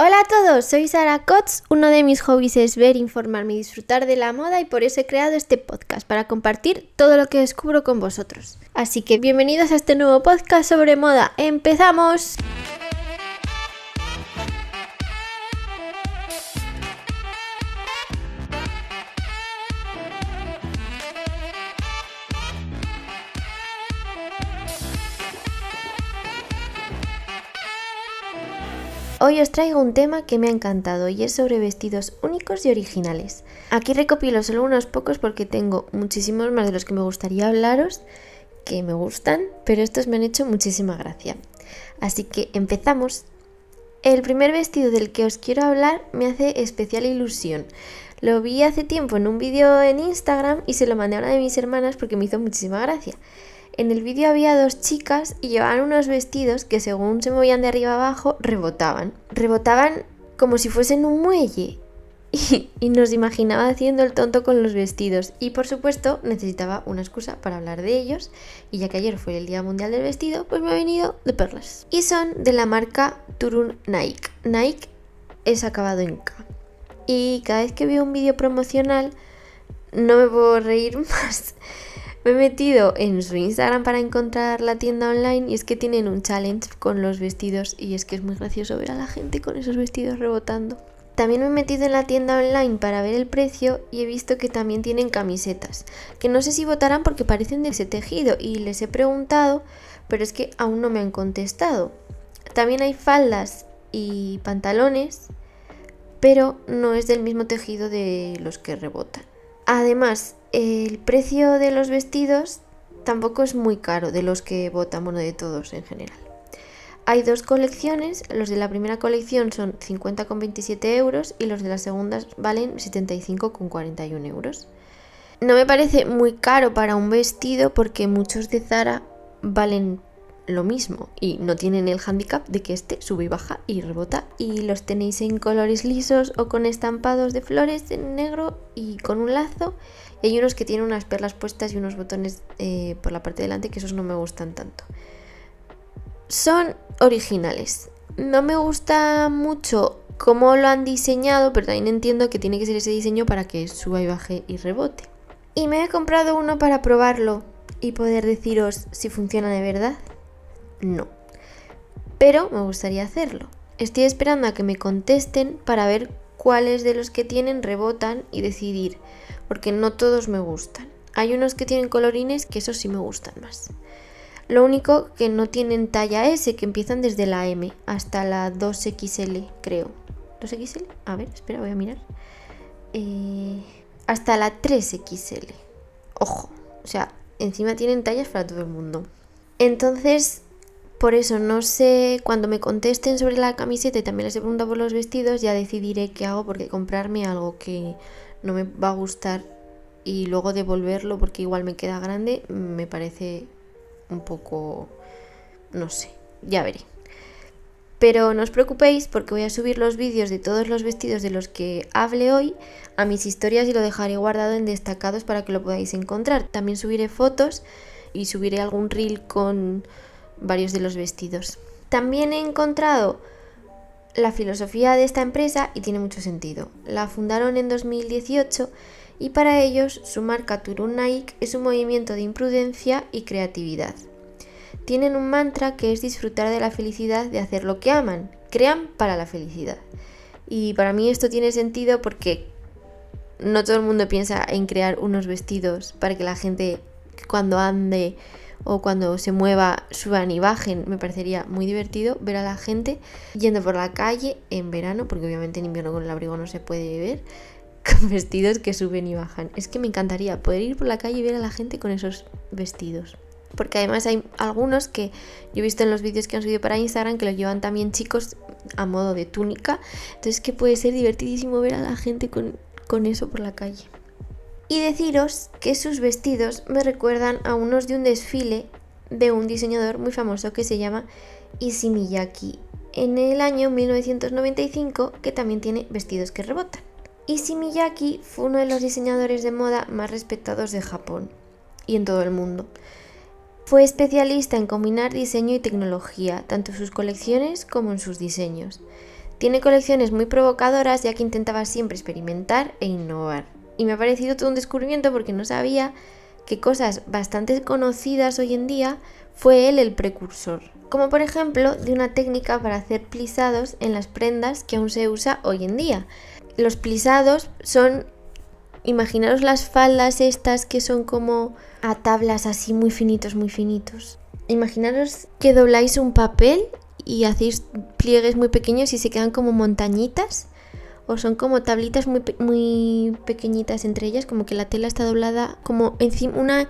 Hola a todos, soy Sara Kotz. Uno de mis hobbies es ver, informarme y disfrutar de la moda y por eso he creado este podcast para compartir todo lo que descubro con vosotros. Así que bienvenidos a este nuevo podcast sobre moda. ¡Empezamos! Hoy os traigo un tema que me ha encantado y es sobre vestidos únicos y originales. Aquí recopilo solo unos pocos porque tengo muchísimos más de los que me gustaría hablaros, que me gustan, pero estos me han hecho muchísima gracia. Así que empezamos. El primer vestido del que os quiero hablar me hace especial ilusión. Lo vi hace tiempo en un vídeo en Instagram y se lo mandé a una de mis hermanas porque me hizo muchísima gracia. En el vídeo había dos chicas y llevaban unos vestidos que según se movían de arriba abajo rebotaban. Rebotaban como si fuesen un muelle. Y, nos imaginaba haciendo el tonto con los vestidos. Y por supuesto necesitaba una excusa para hablar de ellos. Y ya que ayer fue el Día Mundial del Vestido, pues me ha venido de perlas. Y son de la marca Turun Nike. Nike es acabado en K. Y cada vez que veo un vídeo promocional no me puedo reír más. Me he metido en su Instagram para encontrar la tienda online y es que tienen un challenge con los vestidos y es que es muy gracioso ver a la gente con esos vestidos rebotando. También me he metido en la tienda online para ver el precio y he visto que también tienen camisetas, que no sé si votarán porque parecen de ese tejido y les he preguntado, pero es que aún no me han contestado. También hay faldas y pantalones, pero no es del mismo tejido de los que rebotan. Además, el precio de los vestidos tampoco es muy caro de los que votan, bueno, de todos en general. Hay dos colecciones, los de la primera colección son 50,27 euros y los de las segundas valen 75,41 euros. No me parece muy caro para un vestido porque muchos de Zara valen lo mismo y no tienen el handicap de que este sube y baja y rebota y los tenéis en colores lisos o con estampados de flores en negro y con un lazo hay unos que tienen unas perlas puestas y unos botones eh, por la parte de delante que esos no me gustan tanto son originales no me gusta mucho cómo lo han diseñado pero también entiendo que tiene que ser ese diseño para que suba y baje y rebote y me he comprado uno para probarlo y poder deciros si funciona de verdad no. Pero me gustaría hacerlo. Estoy esperando a que me contesten para ver cuáles de los que tienen rebotan y decidir, porque no todos me gustan. Hay unos que tienen colorines que esos sí me gustan más. Lo único que no tienen talla S, que empiezan desde la M hasta la 2XL, creo. ¿2XL? A ver, espera, voy a mirar. Eh, hasta la 3XL. Ojo, o sea, encima tienen tallas para todo el mundo. Entonces, por eso no sé, cuando me contesten sobre la camiseta y también les he preguntado por los vestidos, ya decidiré qué hago porque comprarme algo que no me va a gustar y luego devolverlo porque igual me queda grande me parece un poco, no sé, ya veré. Pero no os preocupéis porque voy a subir los vídeos de todos los vestidos de los que hable hoy a mis historias y lo dejaré guardado en destacados para que lo podáis encontrar. También subiré fotos y subiré algún reel con varios de los vestidos. También he encontrado la filosofía de esta empresa y tiene mucho sentido. La fundaron en 2018 y para ellos su marca Turun es un movimiento de imprudencia y creatividad. Tienen un mantra que es disfrutar de la felicidad de hacer lo que aman, crean para la felicidad. Y para mí esto tiene sentido porque no todo el mundo piensa en crear unos vestidos para que la gente cuando ande o cuando se mueva suban y bajen. Me parecería muy divertido ver a la gente yendo por la calle en verano, porque obviamente en invierno con el abrigo no se puede ver, con vestidos que suben y bajan. Es que me encantaría poder ir por la calle y ver a la gente con esos vestidos. Porque además hay algunos que yo he visto en los vídeos que han subido para Instagram que los llevan también chicos a modo de túnica. Entonces que puede ser divertidísimo ver a la gente con, con eso por la calle y deciros que sus vestidos me recuerdan a unos de un desfile de un diseñador muy famoso que se llama Issey Miyake en el año 1995 que también tiene vestidos que rebotan. Issey Miyake fue uno de los diseñadores de moda más respetados de Japón y en todo el mundo. Fue especialista en combinar diseño y tecnología, tanto en sus colecciones como en sus diseños. Tiene colecciones muy provocadoras ya que intentaba siempre experimentar e innovar. Y me ha parecido todo un descubrimiento porque no sabía que cosas bastante conocidas hoy en día fue él el precursor. Como por ejemplo de una técnica para hacer plisados en las prendas que aún se usa hoy en día. Los plisados son, imaginaros las faldas estas que son como a tablas así muy finitos, muy finitos. Imaginaros que dobláis un papel y hacéis pliegues muy pequeños y se quedan como montañitas o son como tablitas muy, muy pequeñitas entre ellas, como que la tela está doblada como encima una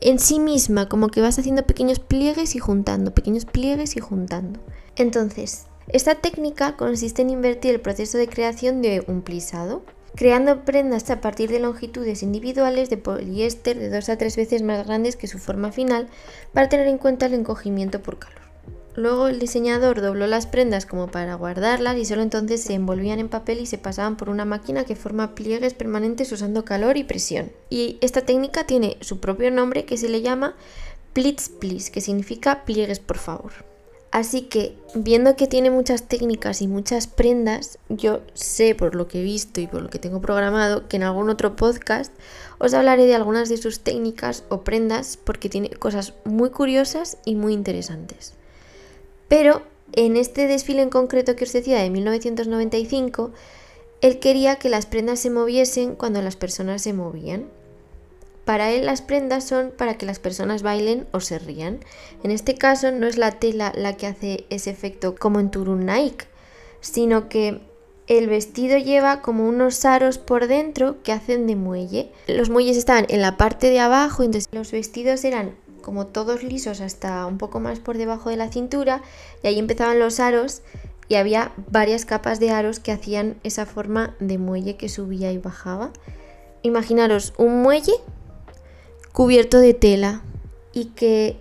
en sí misma, como que vas haciendo pequeños pliegues y juntando, pequeños pliegues y juntando. Entonces, esta técnica consiste en invertir el proceso de creación de un plisado, creando prendas a partir de longitudes individuales de poliéster de dos a tres veces más grandes que su forma final para tener en cuenta el encogimiento por calor. Luego el diseñador dobló las prendas como para guardarlas y solo entonces se envolvían en papel y se pasaban por una máquina que forma pliegues permanentes usando calor y presión. Y esta técnica tiene su propio nombre que se le llama Plitz Please, que significa pliegues por favor. Así que, viendo que tiene muchas técnicas y muchas prendas, yo sé por lo que he visto y por lo que tengo programado que en algún otro podcast os hablaré de algunas de sus técnicas o prendas porque tiene cosas muy curiosas y muy interesantes. Pero en este desfile en concreto que os decía de 1995, él quería que las prendas se moviesen cuando las personas se movían. Para él las prendas son para que las personas bailen o se rían. En este caso no es la tela la que hace ese efecto como en Turun Nike, sino que el vestido lleva como unos aros por dentro que hacen de muelle. Los muelles estaban en la parte de abajo, entonces los vestidos eran como todos lisos hasta un poco más por debajo de la cintura y ahí empezaban los aros y había varias capas de aros que hacían esa forma de muelle que subía y bajaba. Imaginaros un muelle cubierto de tela y que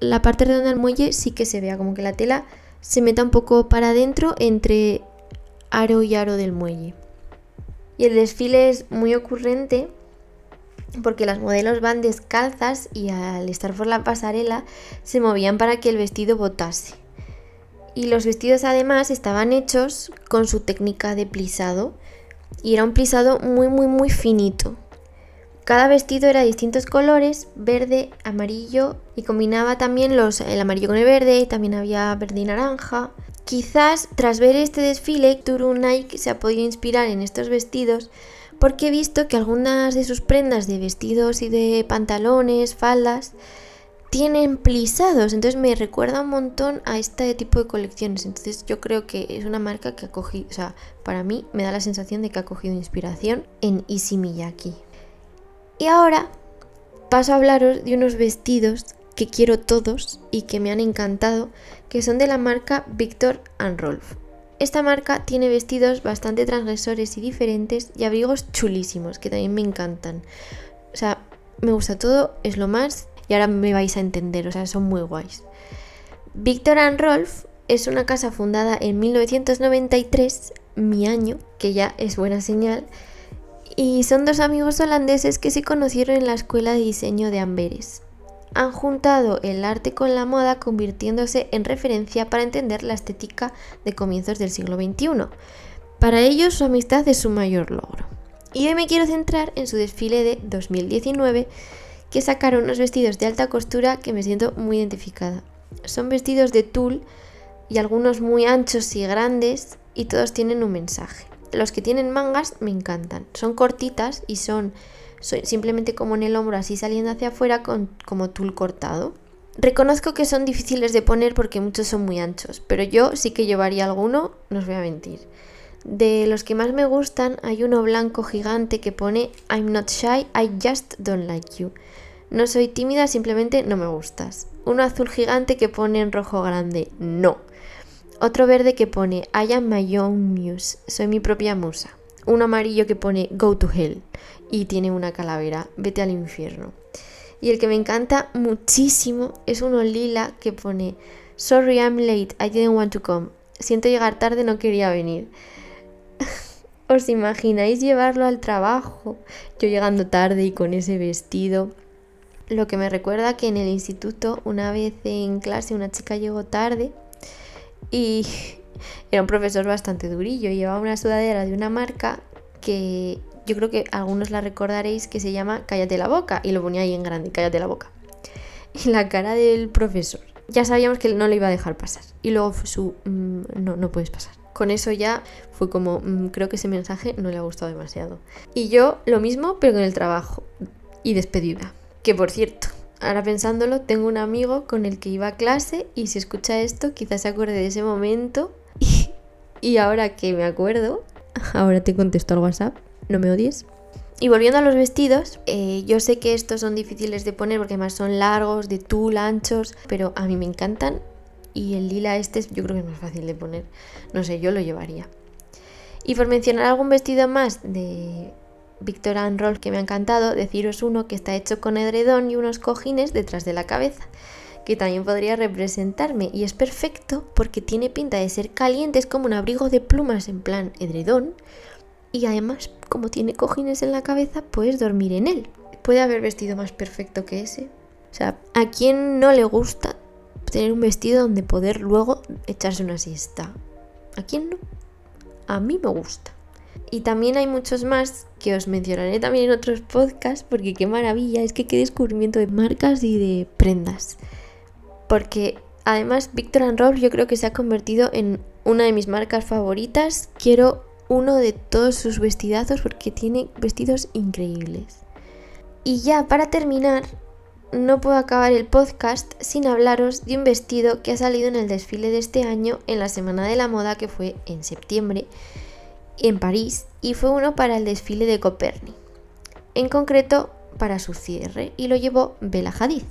la parte redonda del muelle sí que se vea, como que la tela se meta un poco para adentro entre aro y aro del muelle. Y el desfile es muy ocurrente porque las modelos van descalzas y al estar por la pasarela se movían para que el vestido botase. Y los vestidos además estaban hechos con su técnica de plisado y era un plisado muy muy muy finito. Cada vestido era de distintos colores, verde, amarillo y combinaba también los, el amarillo con el verde, y también había verde y naranja. Quizás tras ver este desfile, Turu Nike se ha podido inspirar en estos vestidos porque he visto que algunas de sus prendas de vestidos y de pantalones, faldas, tienen plisados, entonces me recuerda un montón a este tipo de colecciones. Entonces yo creo que es una marca que ha cogido, o sea, para mí me da la sensación de que ha cogido inspiración en Miyake. Y ahora paso a hablaros de unos vestidos que quiero todos y que me han encantado, que son de la marca Victor and Rolf. Esta marca tiene vestidos bastante transgresores y diferentes y abrigos chulísimos que también me encantan. O sea, me gusta todo, es lo más y ahora me vais a entender, o sea, son muy guays. Victor and Rolf es una casa fundada en 1993, mi año, que ya es buena señal, y son dos amigos holandeses que se conocieron en la escuela de diseño de Amberes han juntado el arte con la moda convirtiéndose en referencia para entender la estética de comienzos del siglo XXI. Para ellos su amistad es su mayor logro. Y hoy me quiero centrar en su desfile de 2019 que sacaron unos vestidos de alta costura que me siento muy identificada. Son vestidos de tul y algunos muy anchos y grandes y todos tienen un mensaje. Los que tienen mangas me encantan. Son cortitas y son simplemente como en el hombro así saliendo hacia afuera con, como tul cortado. Reconozco que son difíciles de poner porque muchos son muy anchos, pero yo sí que llevaría alguno, no os voy a mentir. De los que más me gustan hay uno blanco gigante que pone I'm not shy, I just don't like you. No soy tímida, simplemente no me gustas. Uno azul gigante que pone en rojo grande, no. Otro verde que pone I am my own muse, soy mi propia musa. Uno amarillo que pone Go to hell y tiene una calavera, vete al infierno. Y el que me encanta muchísimo es uno lila que pone Sorry I'm late, I didn't want to come. Siento llegar tarde, no quería venir. ¿Os imagináis llevarlo al trabajo? Yo llegando tarde y con ese vestido. Lo que me recuerda que en el instituto una vez en clase una chica llegó tarde y era un profesor bastante durillo. Llevaba una sudadera de una marca que yo creo que algunos la recordaréis que se llama Cállate la boca. Y lo ponía ahí en grande, Cállate la boca. Y la cara del profesor. Ya sabíamos que no le iba a dejar pasar. Y luego fue su... Mm, no, no puedes pasar. Con eso ya fue como, mm, creo que ese mensaje no le ha gustado demasiado. Y yo lo mismo, pero con el trabajo. Y despedida. Que por cierto, ahora pensándolo, tengo un amigo con el que iba a clase y si escucha esto quizás se acuerde de ese momento. Y, ahora que me acuerdo, ahora te contesto al WhatsApp, no me odies. Y volviendo a los vestidos, eh, yo sé que estos son difíciles de poner porque además son largos, de tul, anchos, pero a mí me encantan. Y el lila este yo creo que es más fácil de poner. No sé, yo lo llevaría. Y por mencionar algún vestido más de Victor Roll que me ha encantado, deciros uno que está hecho con edredón y unos cojines detrás de la cabeza, que también podría representarme y es perfecto porque tiene pinta de ser caliente, es como un abrigo de plumas en plan edredón y además como tiene cojines en la cabeza puedes dormir en él. ¿Puede haber vestido más perfecto que ese? O sea, ¿a quién no le gusta tener un vestido donde poder luego echarse una siesta? ¿A quién no? A mí me gusta. Y también hay muchos más que os mencionaré también en otros podcasts porque qué maravilla, es que qué descubrimiento de marcas y de prendas. Porque además Victor and yo creo que se ha convertido en una de mis marcas favoritas. Quiero uno de todos sus vestidazos porque tiene vestidos increíbles. Y ya para terminar, no puedo acabar el podcast sin hablaros de un vestido que ha salido en el desfile de este año en la Semana de la Moda que fue en septiembre en París y fue uno para el desfile de Coperni, en concreto para su cierre y lo llevó Bella Hadid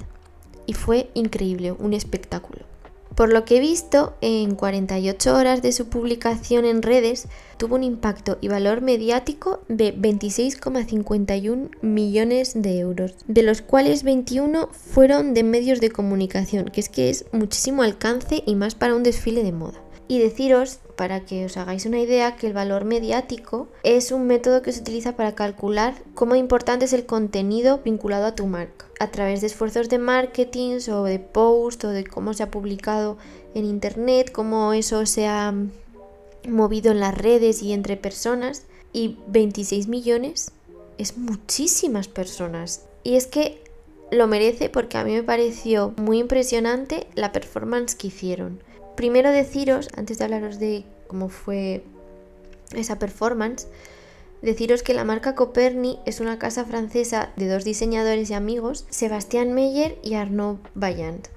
y fue increíble, un espectáculo. Por lo que he visto, en 48 horas de su publicación en redes tuvo un impacto y valor mediático de 26,51 millones de euros, de los cuales 21 fueron de medios de comunicación, que es que es muchísimo alcance y más para un desfile de moda. Y deciros, para que os hagáis una idea, que el valor mediático es un método que se utiliza para calcular cómo importante es el contenido vinculado a tu marca, a través de esfuerzos de marketing o de post o de cómo se ha publicado en internet, cómo eso se ha movido en las redes y entre personas. Y 26 millones es muchísimas personas. Y es que lo merece porque a mí me pareció muy impresionante la performance que hicieron. Primero deciros, antes de hablaros de cómo fue esa performance, deciros que la marca Coperni es una casa francesa de dos diseñadores y amigos, Sebastián Meyer y Arnaud Vaillant.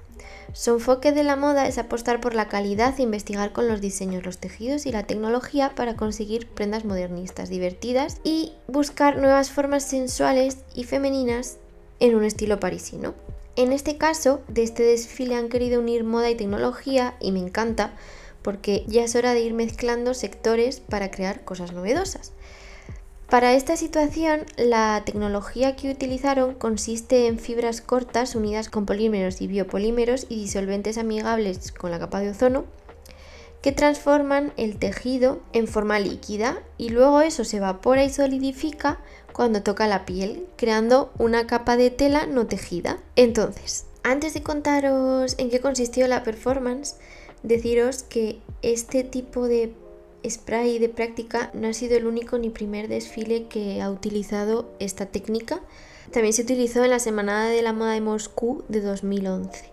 Su enfoque de la moda es apostar por la calidad e investigar con los diseños, los tejidos y la tecnología para conseguir prendas modernistas, divertidas y buscar nuevas formas sensuales y femeninas en un estilo parisino. En este caso, de este desfile han querido unir moda y tecnología y me encanta porque ya es hora de ir mezclando sectores para crear cosas novedosas. Para esta situación, la tecnología que utilizaron consiste en fibras cortas unidas con polímeros y biopolímeros y disolventes amigables con la capa de ozono que transforman el tejido en forma líquida y luego eso se evapora y solidifica cuando toca la piel, creando una capa de tela no tejida. Entonces, antes de contaros en qué consistió la performance, deciros que este tipo de spray de práctica no ha sido el único ni primer desfile que ha utilizado esta técnica. También se utilizó en la Semana de la Moda de Moscú de 2011.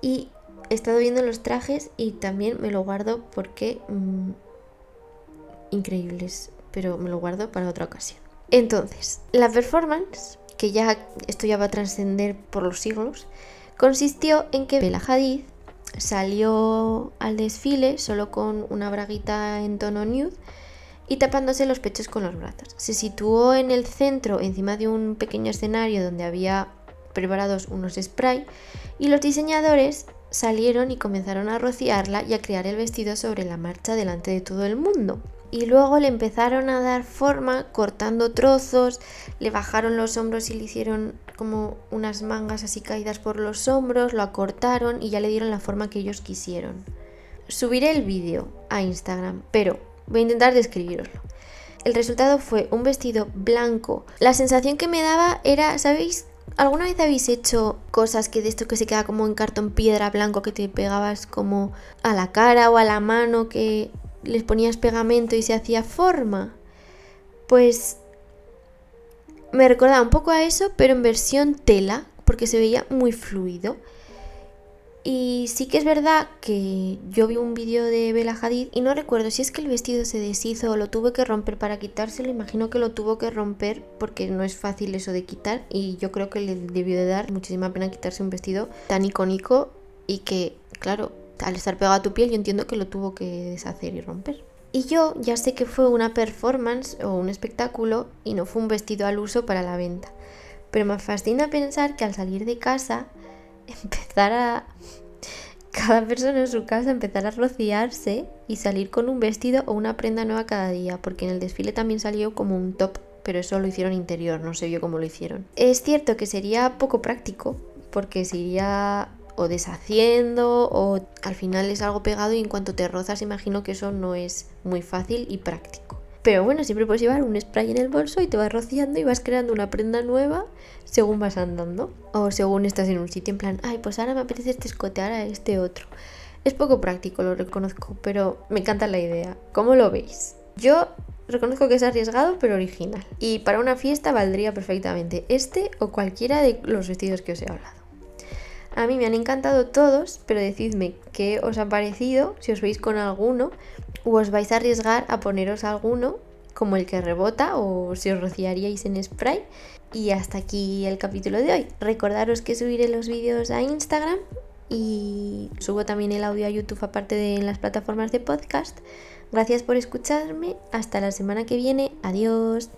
Y he estado viendo los trajes y también me lo guardo porque... Mm, increíbles, pero me lo guardo para otra ocasión. Entonces, la performance, que ya esto ya va a trascender por los siglos, consistió en que Bella Hadid salió al desfile solo con una braguita en tono nude y tapándose los pechos con los brazos. Se situó en el centro, encima de un pequeño escenario donde había preparados unos spray y los diseñadores salieron y comenzaron a rociarla y a crear el vestido sobre la marcha delante de todo el mundo y luego le empezaron a dar forma cortando trozos, le bajaron los hombros y le hicieron como unas mangas así caídas por los hombros, lo acortaron y ya le dieron la forma que ellos quisieron. Subiré el vídeo a Instagram, pero voy a intentar describiroslo. El resultado fue un vestido blanco. La sensación que me daba era, ¿sabéis? ¿Alguna vez habéis hecho cosas que de esto que se queda como en cartón piedra blanco que te pegabas como a la cara o a la mano que les ponías pegamento y se hacía forma? Pues me recordaba un poco a eso, pero en versión tela, porque se veía muy fluido. Y sí que es verdad que yo vi un vídeo de Bella Hadid y no recuerdo si es que el vestido se deshizo o lo tuve que romper para quitárselo. Imagino que lo tuvo que romper porque no es fácil eso de quitar y yo creo que le debió de dar muchísima pena quitarse un vestido tan icónico y que, claro, al estar pegado a tu piel yo entiendo que lo tuvo que deshacer y romper. Y yo ya sé que fue una performance o un espectáculo y no fue un vestido al uso para la venta. Pero me fascina pensar que al salir de casa empezar a... Cada persona en su casa empezar a rociarse y salir con un vestido o una prenda nueva cada día, porque en el desfile también salió como un top, pero eso lo hicieron interior, no sé yo cómo lo hicieron. Es cierto que sería poco práctico, porque se iría o deshaciendo o al final es algo pegado y en cuanto te rozas imagino que eso no es muy fácil y práctico. Pero bueno, siempre puedes llevar un spray en el bolso y te vas rociando y vas creando una prenda nueva según vas andando. O según estás en un sitio en plan, ay, pues ahora me apetece este escote, ahora este otro. Es poco práctico, lo reconozco, pero me encanta la idea. ¿Cómo lo veis? Yo reconozco que es arriesgado, pero original. Y para una fiesta valdría perfectamente este o cualquiera de los vestidos que os he hablado. A mí me han encantado todos, pero decidme qué os ha parecido, si os veis con alguno, o os vais a arriesgar a poneros alguno como el que rebota o si os rociaríais en spray. Y hasta aquí el capítulo de hoy. Recordaros que subiré los vídeos a Instagram y subo también el audio a YouTube aparte de en las plataformas de podcast. Gracias por escucharme. Hasta la semana que viene. Adiós.